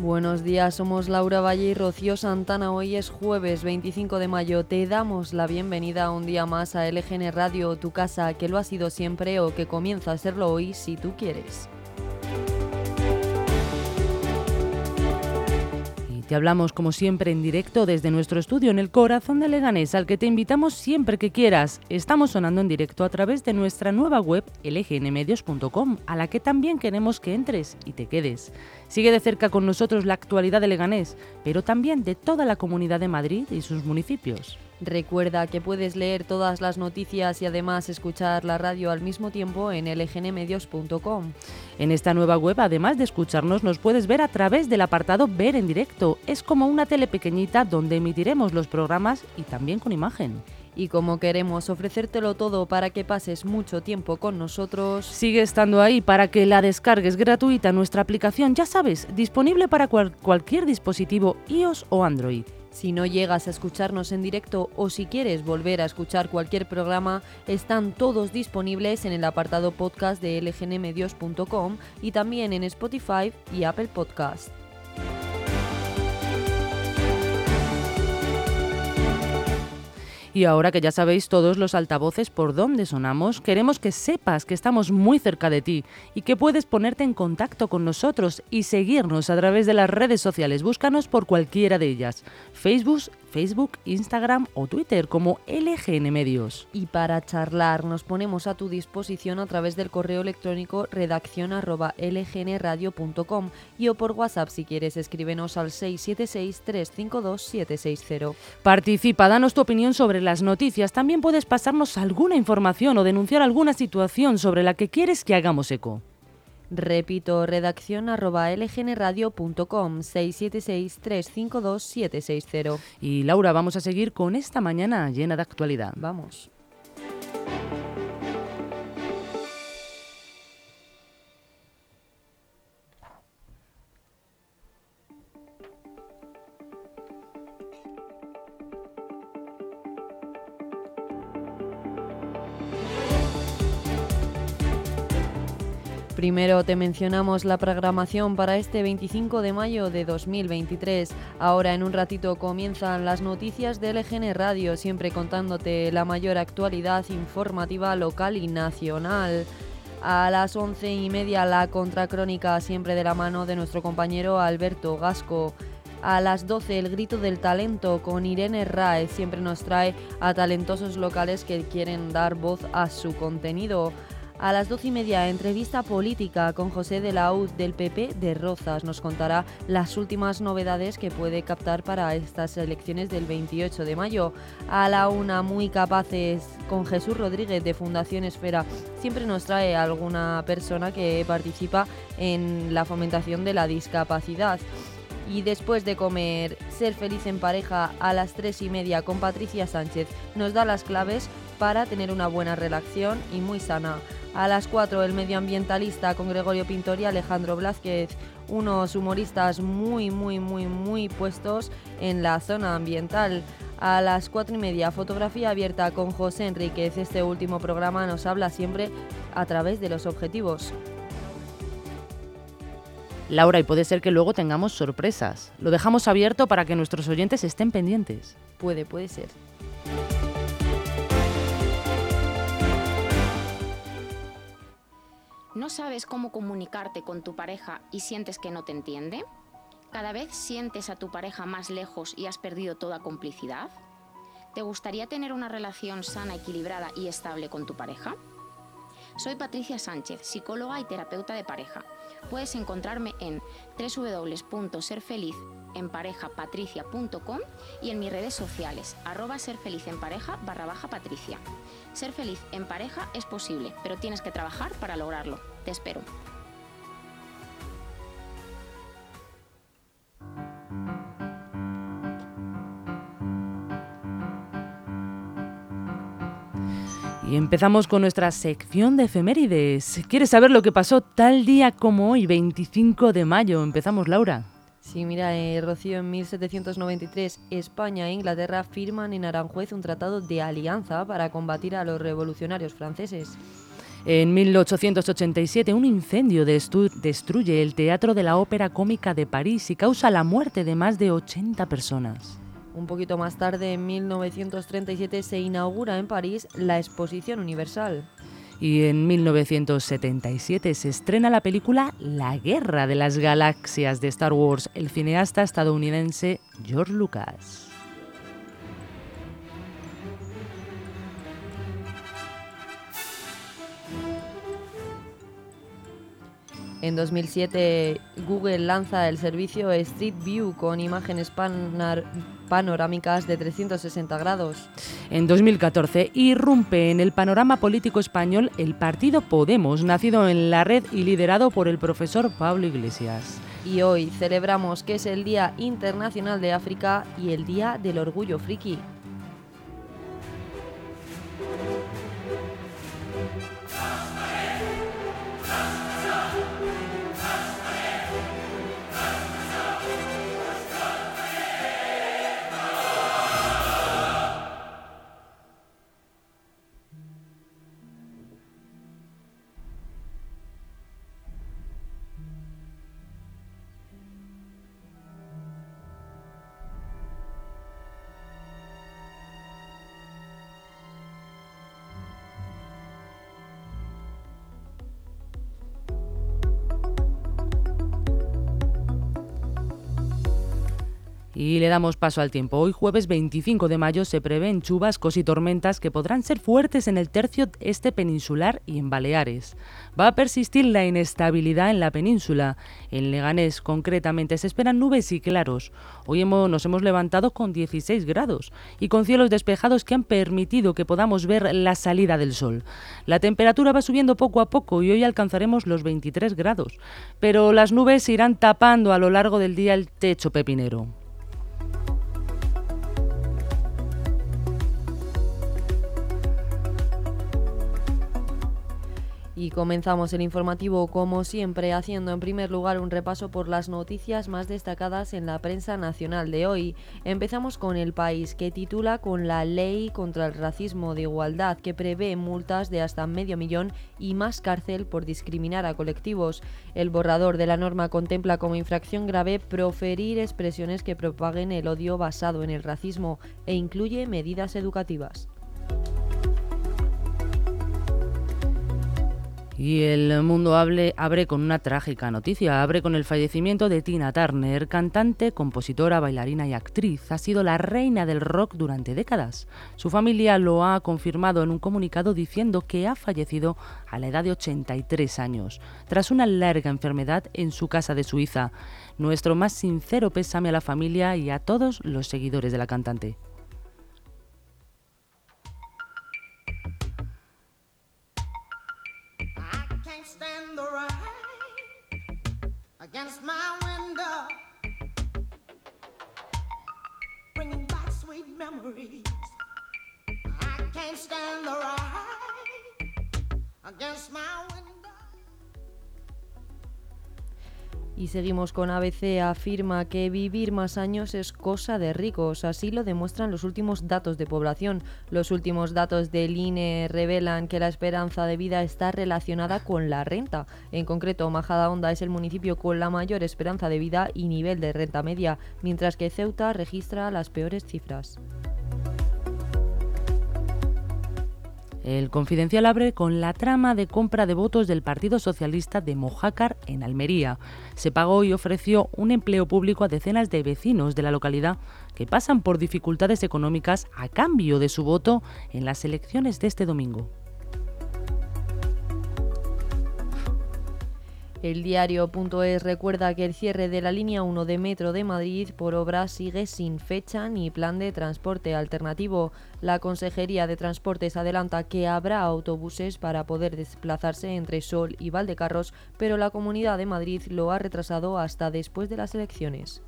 Buenos días, somos Laura Valle y Rocío Santana. Hoy es jueves 25 de mayo. Te damos la bienvenida un día más a LGN Radio, tu casa, que lo ha sido siempre o que comienza a serlo hoy si tú quieres. Te hablamos como siempre en directo desde nuestro estudio en el corazón de Leganés, al que te invitamos siempre que quieras. Estamos sonando en directo a través de nuestra nueva web lgnmedios.com, a la que también queremos que entres y te quedes. Sigue de cerca con nosotros la actualidad de Leganés, pero también de toda la comunidad de Madrid y sus municipios. Recuerda que puedes leer todas las noticias y además escuchar la radio al mismo tiempo en lgnmedios.com. En esta nueva web, además de escucharnos, nos puedes ver a través del apartado Ver en directo. Es como una tele pequeñita donde emitiremos los programas y también con imagen. Y como queremos ofrecértelo todo para que pases mucho tiempo con nosotros, Sigue estando ahí para que la descargues gratuita nuestra aplicación, ya sabes, disponible para cual- cualquier dispositivo iOS o Android. Si no llegas a escucharnos en directo o si quieres volver a escuchar cualquier programa, están todos disponibles en el apartado podcast de lgnmedios.com y también en Spotify y Apple Podcast. Y ahora que ya sabéis todos los altavoces por dónde sonamos, queremos que sepas que estamos muy cerca de ti y que puedes ponerte en contacto con nosotros y seguirnos a través de las redes sociales. Búscanos por cualquiera de ellas. Facebook, Facebook, Instagram o Twitter como LGN Medios. Y para charlar nos ponemos a tu disposición a través del correo electrónico redacción arroba lgnradio.com y o por WhatsApp si quieres escríbenos al 676-352-760. Participa, danos tu opinión sobre las noticias. También puedes pasarnos alguna información o denunciar alguna situación sobre la que quieres que hagamos eco. Repito, redacción arroba lgnradio.com 676-352-760. Y Laura, vamos a seguir con esta mañana llena de actualidad. Vamos. Primero te mencionamos la programación para este 25 de mayo de 2023. Ahora en un ratito comienzan las noticias de LGN Radio, siempre contándote la mayor actualidad informativa local y nacional. A las once y media la contracrónica, siempre de la mano de nuestro compañero Alberto Gasco. A las 12 el grito del talento con Irene Raez siempre nos trae a talentosos locales que quieren dar voz a su contenido. A las 12 y media, entrevista política con José de la UZ del PP de Rozas. Nos contará las últimas novedades que puede captar para estas elecciones del 28 de mayo. A la una, muy capaces con Jesús Rodríguez de Fundación Esfera. Siempre nos trae alguna persona que participa en la fomentación de la discapacidad. Y después de comer Ser feliz en pareja a las 3 y media con Patricia Sánchez, nos da las claves para tener una buena relación y muy sana. A las 4 el medioambientalista con Gregorio Pintor y Alejandro Blázquez, unos humoristas muy, muy, muy, muy puestos en la zona ambiental. A las 4 y media fotografía abierta con José Enríquez. Este último programa nos habla siempre a través de los objetivos. Laura, y puede ser que luego tengamos sorpresas. Lo dejamos abierto para que nuestros oyentes estén pendientes. Puede, puede ser. ¿No sabes cómo comunicarte con tu pareja y sientes que no te entiende? ¿Cada vez sientes a tu pareja más lejos y has perdido toda complicidad? ¿Te gustaría tener una relación sana, equilibrada y estable con tu pareja? Soy Patricia Sánchez, psicóloga y terapeuta de pareja. Puedes encontrarme en www.serfelizenparejapatricia.com y en mis redes sociales, arroba serfelizenpareja barra baja patricia. Ser feliz en pareja es posible, pero tienes que trabajar para lograrlo. Te espero. Y empezamos con nuestra sección de efemérides. ¿Quieres saber lo que pasó tal día como hoy, 25 de mayo? Empezamos, Laura. Sí, mira, eh, Rocío, en 1793 España e Inglaterra firman en Aranjuez un tratado de alianza para combatir a los revolucionarios franceses. En 1887 un incendio destruye el Teatro de la Ópera Cómica de París y causa la muerte de más de 80 personas. Un poquito más tarde, en 1937, se inaugura en París la Exposición Universal. Y en 1977 se estrena la película La Guerra de las Galaxias de Star Wars, el cineasta estadounidense George Lucas. En 2007, Google lanza el servicio Street View con imágenes panorámicas de 360 grados. En 2014, irrumpe en el panorama político español el partido Podemos, nacido en la red y liderado por el profesor Pablo Iglesias. Y hoy celebramos que es el Día Internacional de África y el Día del Orgullo Friki. Y le damos paso al tiempo. Hoy jueves 25 de mayo se prevén chubascos y tormentas que podrán ser fuertes en el tercio este peninsular y en Baleares. Va a persistir la inestabilidad en la península. En Leganés concretamente se esperan nubes y claros. Hoy hemos, nos hemos levantado con 16 grados y con cielos despejados que han permitido que podamos ver la salida del sol. La temperatura va subiendo poco a poco y hoy alcanzaremos los 23 grados. Pero las nubes irán tapando a lo largo del día el techo pepinero. Y comenzamos el informativo como siempre haciendo en primer lugar un repaso por las noticias más destacadas en la prensa nacional de hoy. Empezamos con El País que titula con la ley contra el racismo de igualdad que prevé multas de hasta medio millón y más cárcel por discriminar a colectivos. El borrador de la norma contempla como infracción grave proferir expresiones que propaguen el odio basado en el racismo e incluye medidas educativas. Y el mundo abre con una trágica noticia. Abre con el fallecimiento de Tina Turner, cantante, compositora, bailarina y actriz. Ha sido la reina del rock durante décadas. Su familia lo ha confirmado en un comunicado diciendo que ha fallecido a la edad de 83 años, tras una larga enfermedad en su casa de Suiza. Nuestro más sincero pésame a la familia y a todos los seguidores de la cantante. Y seguimos con ABC, afirma que vivir más años es cosa de ricos. Así lo demuestran los últimos datos de población. Los últimos datos del INE revelan que la esperanza de vida está relacionada con la renta. En concreto, Majadahonda es el municipio con la mayor esperanza de vida y nivel de renta media, mientras que Ceuta registra las peores cifras. El Confidencial abre con la trama de compra de votos del Partido Socialista de Mojácar en Almería. Se pagó y ofreció un empleo público a decenas de vecinos de la localidad que pasan por dificultades económicas a cambio de su voto en las elecciones de este domingo. El diario.es recuerda que el cierre de la línea 1 de Metro de Madrid por obra sigue sin fecha ni plan de transporte alternativo. La Consejería de Transportes adelanta que habrá autobuses para poder desplazarse entre Sol y Valdecarros, pero la Comunidad de Madrid lo ha retrasado hasta después de las elecciones.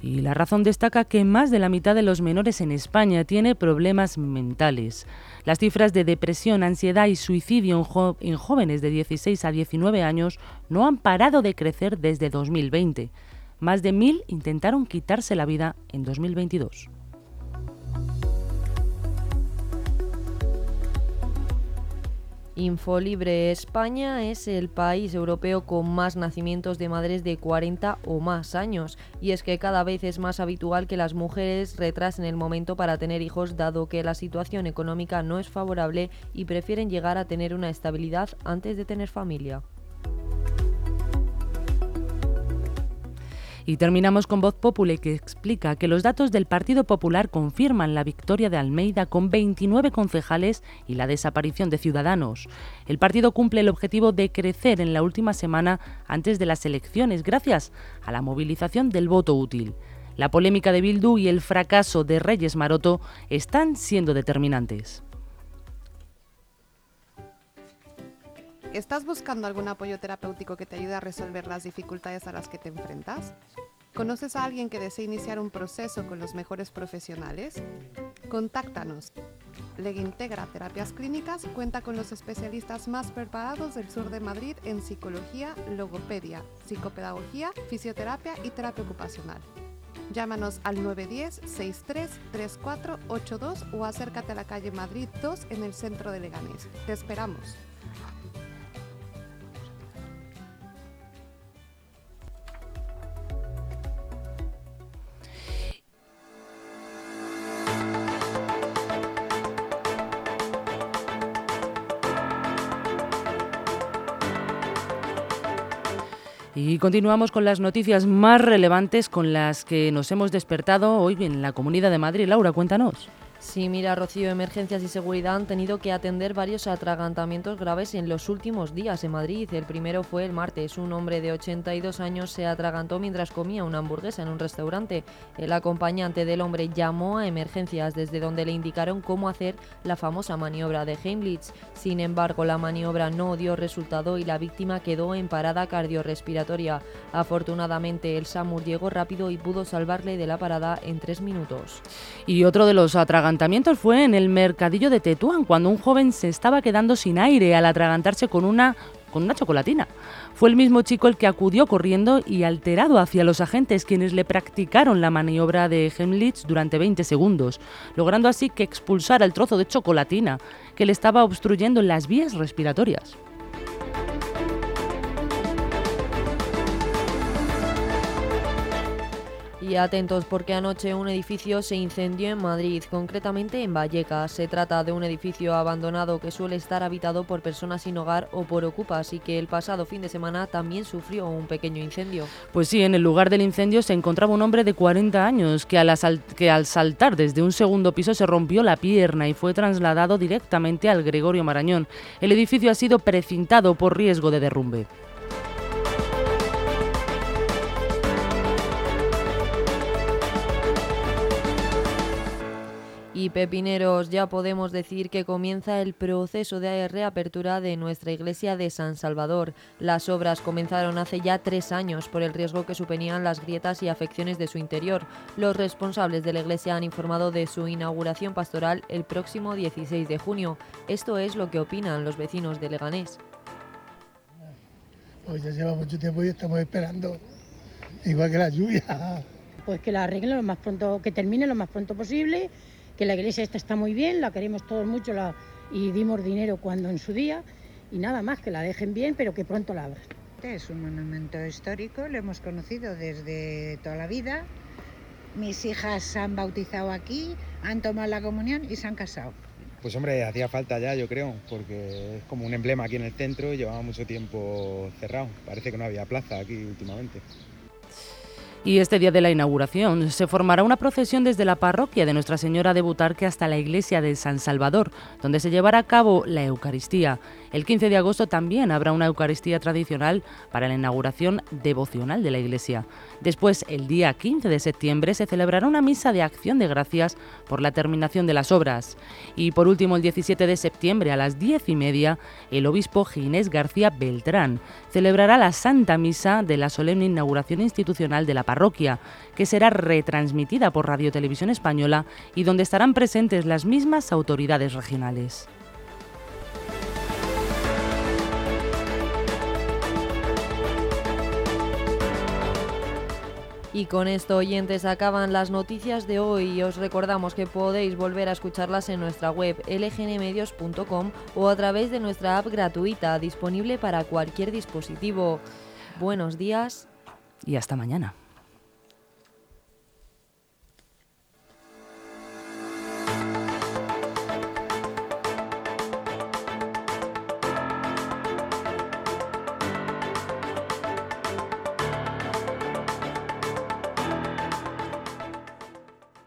Y la razón destaca que más de la mitad de los menores en España tiene problemas mentales. Las cifras de depresión, ansiedad y suicidio en, jóvenes de 16 a 19 años no han parado de crecer desde 2020. Más de mil intentaron quitarse la vida en 2022. Infolibre España es el país europeo con más nacimientos de madres de 40 o más años y es que cada vez es más habitual que las mujeres retrasen el momento para tener hijos dado que la situación económica no es favorable y prefieren llegar a tener una estabilidad antes de tener familia. Y terminamos con Voz Populi que explica que los datos del Partido Popular confirman la victoria de Almeida con 29 concejales y la desaparición de Ciudadanos. El partido cumple el objetivo de crecer en la última semana antes de las elecciones gracias a la movilización del voto útil. La polémica de Bildu y el fracaso de Reyes Maroto están siendo determinantes. ¿Estás buscando algún apoyo terapéutico que te ayude a resolver las dificultades a las que te enfrentas? ¿Conoces a alguien que desee iniciar un proceso con los mejores profesionales? Contáctanos. Integra Terapias Clínicas cuenta con los especialistas más preparados del sur de Madrid en psicología, logopedia, psicopedagogía, fisioterapia y terapia ocupacional. Llámanos al 910-633482 o acércate a la calle Madrid 2 en el centro de Leganés. Te esperamos. Y continuamos con las noticias más relevantes con las que nos hemos despertado hoy en la Comunidad de Madrid. Laura, cuéntanos. Sí, mira, Rocío, emergencias y seguridad han tenido que atender varios atragantamientos graves en los últimos días en Madrid. El primero fue el martes. Un hombre de 82 años se atragantó mientras comía una hamburguesa en un restaurante. El acompañante del hombre llamó a emergencias desde donde le indicaron cómo hacer la famosa maniobra de Heimlich. Sin embargo, la maniobra no dio resultado y la víctima quedó en parada cardiorrespiratoria. Afortunadamente, el SAMUR llegó rápido y pudo salvarle de la parada en tres minutos. Y otro de los atragantamientos atragantamientos fue en el mercadillo de Tetuán, cuando un joven se estaba quedando sin aire al atragantarse con una, con una chocolatina. Fue el mismo chico el que acudió corriendo y alterado hacia los agentes quienes le practicaron la maniobra de Hemlich durante 20 segundos, logrando así que expulsara el trozo de chocolatina que le estaba obstruyendo las vías respiratorias. Y atentos porque anoche un edificio se incendió en Madrid, concretamente en Vallecas. Se trata de un edificio abandonado que suele estar habitado por personas sin hogar o por ocupas y que el pasado fin de semana también sufrió un pequeño incendio. Pues sí, en el lugar del incendio se encontraba un hombre de 40 años que al, que al saltar desde un segundo piso se rompió la pierna y fue trasladado directamente al Gregorio Marañón. El edificio ha sido precintado por riesgo de derrumbe. Y pepineros, ya podemos decir que comienza el proceso de reapertura de nuestra iglesia de San Salvador. Las obras comenzaron hace ya tres años por el riesgo que suponían las grietas y afecciones de su interior. Los responsables de la iglesia han informado de su inauguración pastoral el próximo 16 de junio. Esto es lo que opinan los vecinos de Leganés. Pues ya lleva mucho tiempo y estamos esperando, igual que la lluvia. Pues que la arreglen lo más pronto, que termine lo más pronto posible que la iglesia esta está muy bien, la queremos todos mucho la, y dimos dinero cuando en su día y nada más, que la dejen bien, pero que pronto la abran. Es un monumento histórico, lo hemos conocido desde toda la vida. Mis hijas se han bautizado aquí, han tomado la comunión y se han casado. Pues hombre, hacía falta ya, yo creo, porque es como un emblema aquí en el centro y llevaba mucho tiempo cerrado. Parece que no había plaza aquí últimamente. Y este día de la inauguración se formará una procesión desde la parroquia de Nuestra Señora de Butarque hasta la iglesia de San Salvador, donde se llevará a cabo la Eucaristía. El 15 de agosto también habrá una Eucaristía tradicional para la inauguración devocional de la iglesia. Después, el día 15 de septiembre, se celebrará una misa de acción de gracias por la terminación de las obras. Y por último, el 17 de septiembre a las 10 y media, el obispo Ginés García Beltrán celebrará la Santa Misa de la solemne inauguración institucional de la parroquia, que será retransmitida por Radio Televisión Española y donde estarán presentes las mismas autoridades regionales. Y con esto, oyentes, acaban las noticias de hoy os recordamos que podéis volver a escucharlas en nuestra web lgnmedios.com o a través de nuestra app gratuita disponible para cualquier dispositivo. Buenos días y hasta mañana.